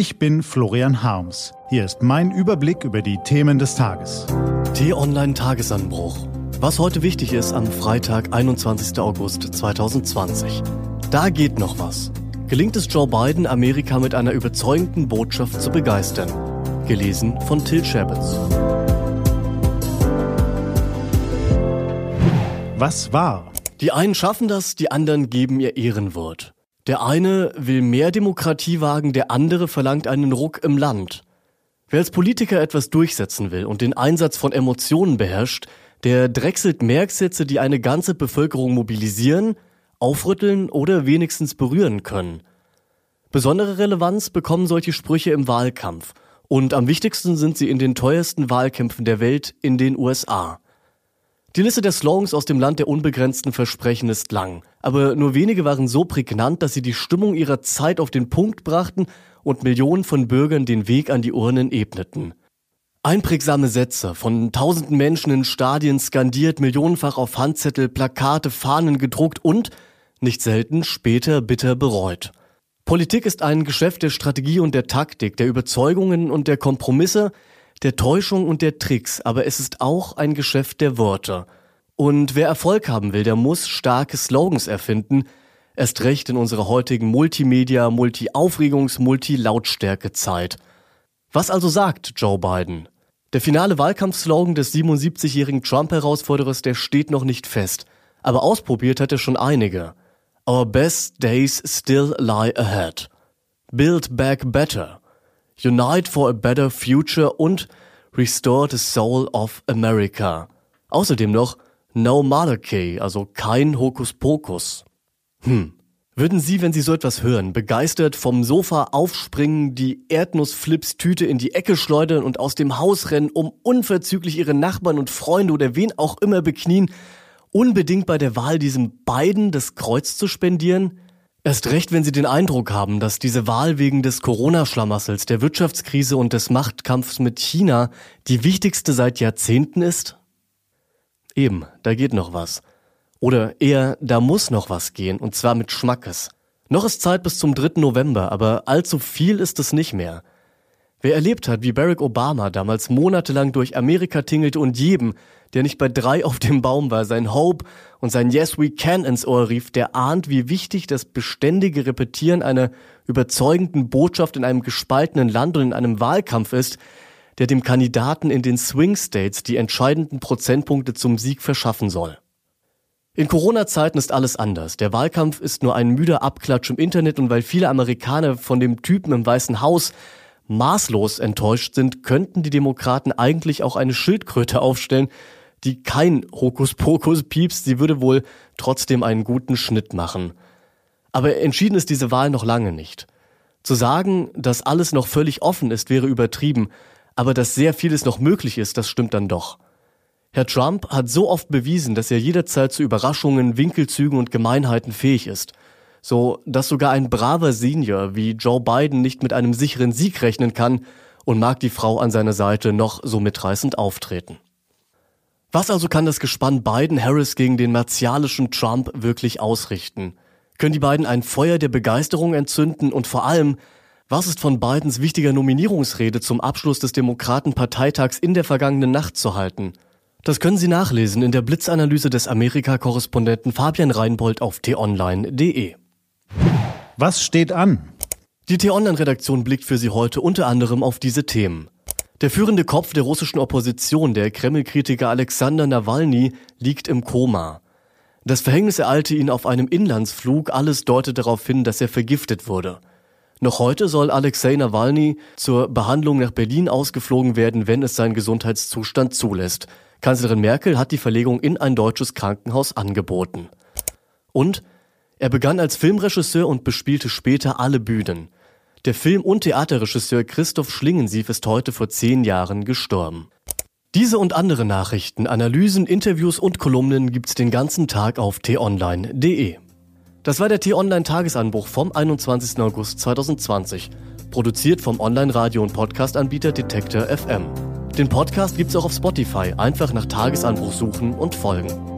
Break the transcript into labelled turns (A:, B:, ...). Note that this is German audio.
A: Ich bin Florian Harms. Hier ist mein Überblick über die Themen des Tages.
B: T-Online Tagesanbruch. Was heute wichtig ist am Freitag, 21. August 2020. Da geht noch was. Gelingt es Joe Biden, Amerika mit einer überzeugenden Botschaft zu begeistern? Gelesen von Till Shabets.
A: Was war?
B: Die einen schaffen das, die anderen geben ihr Ehrenwort. Der eine will mehr Demokratie wagen, der andere verlangt einen Ruck im Land. Wer als Politiker etwas durchsetzen will und den Einsatz von Emotionen beherrscht, der drechselt Merksätze, die eine ganze Bevölkerung mobilisieren, aufrütteln oder wenigstens berühren können. Besondere Relevanz bekommen solche Sprüche im Wahlkampf und am wichtigsten sind sie in den teuersten Wahlkämpfen der Welt in den USA. Die Liste der Slogans aus dem Land der unbegrenzten Versprechen ist lang, aber nur wenige waren so prägnant, dass sie die Stimmung ihrer Zeit auf den Punkt brachten und Millionen von Bürgern den Weg an die Urnen ebneten. Einprägsame Sätze, von tausenden Menschen in Stadien skandiert, millionenfach auf Handzettel, Plakate, Fahnen gedruckt und, nicht selten, später bitter bereut. Politik ist ein Geschäft der Strategie und der Taktik, der Überzeugungen und der Kompromisse, der Täuschung und der Tricks, aber es ist auch ein Geschäft der Wörter. Und wer Erfolg haben will, der muss starke Slogans erfinden, erst recht in unserer heutigen Multimedia, Multi-Aufregungs-, Multi-Lautstärke-Zeit. Was also sagt Joe Biden? Der finale Wahlkampfslogan des 77-jährigen Trump-Herausforderers, der steht noch nicht fest. Aber ausprobiert hat er schon einige. Our best days still lie ahead. Build back better. Unite for a Better Future und Restore the Soul of America. Außerdem noch No Monarchy, also kein Hokuspokus. Hm. Würden Sie, wenn Sie so etwas hören, begeistert vom Sofa aufspringen, die Erdnussflips-Tüte in die Ecke schleudern und aus dem Haus rennen, um unverzüglich Ihre Nachbarn und Freunde oder wen auch immer beknien, unbedingt bei der Wahl diesem beiden das Kreuz zu spendieren? Erst recht, wenn Sie den Eindruck haben, dass diese Wahl wegen des Corona-Schlamassels, der Wirtschaftskrise und des Machtkampfs mit China die wichtigste seit Jahrzehnten ist? Eben, da geht noch was. Oder eher, da muss noch was gehen, und zwar mit Schmackes. Noch ist Zeit bis zum 3. November, aber allzu viel ist es nicht mehr. Wer erlebt hat, wie Barack Obama damals monatelang durch Amerika tingelte und jedem, der nicht bei drei auf dem Baum war, sein Hope und sein Yes We Can ins Ohr rief, der ahnt, wie wichtig das beständige Repetieren einer überzeugenden Botschaft in einem gespaltenen Land und in einem Wahlkampf ist, der dem Kandidaten in den Swing States die entscheidenden Prozentpunkte zum Sieg verschaffen soll. In Corona-Zeiten ist alles anders. Der Wahlkampf ist nur ein müder Abklatsch im Internet und weil viele Amerikaner von dem Typen im Weißen Haus maßlos enttäuscht sind, könnten die Demokraten eigentlich auch eine Schildkröte aufstellen, die kein Hokuspokus piepst, sie würde wohl trotzdem einen guten Schnitt machen. Aber entschieden ist diese Wahl noch lange nicht. Zu sagen, dass alles noch völlig offen ist, wäre übertrieben, aber dass sehr vieles noch möglich ist, das stimmt dann doch. Herr Trump hat so oft bewiesen, dass er jederzeit zu Überraschungen, Winkelzügen und Gemeinheiten fähig ist so dass sogar ein braver Senior wie Joe Biden nicht mit einem sicheren Sieg rechnen kann und mag die Frau an seiner Seite noch so mitreißend auftreten. Was also kann das Gespann Biden-Harris gegen den martialischen Trump wirklich ausrichten? Können die beiden ein Feuer der Begeisterung entzünden und vor allem, was ist von Bidens wichtiger Nominierungsrede zum Abschluss des Demokratenparteitags in der vergangenen Nacht zu halten? Das können Sie nachlesen in der Blitzanalyse des Amerika-Korrespondenten Fabian Reinbold auf t-online.de.
A: Was steht an?
B: Die T-Online-Redaktion blickt für Sie heute unter anderem auf diese Themen. Der führende Kopf der russischen Opposition, der Kreml-Kritiker Alexander Nawalny, liegt im Koma. Das Verhängnis ereilte ihn auf einem Inlandsflug, alles deutet darauf hin, dass er vergiftet wurde. Noch heute soll Alexei Nawalny zur Behandlung nach Berlin ausgeflogen werden, wenn es sein Gesundheitszustand zulässt. Kanzlerin Merkel hat die Verlegung in ein deutsches Krankenhaus angeboten. Und er begann als Filmregisseur und bespielte später alle Bühnen. Der Film- und Theaterregisseur Christoph Schlingensief ist heute vor zehn Jahren gestorben. Diese und andere Nachrichten, Analysen, Interviews und Kolumnen gibt's den ganzen Tag auf t-online.de. Das war der T-Online-Tagesanbruch vom 21. August 2020, produziert vom Online-Radio- und Podcast-Anbieter Detektor FM. Den Podcast gibt's auch auf Spotify, einfach nach Tagesanbruch suchen und folgen.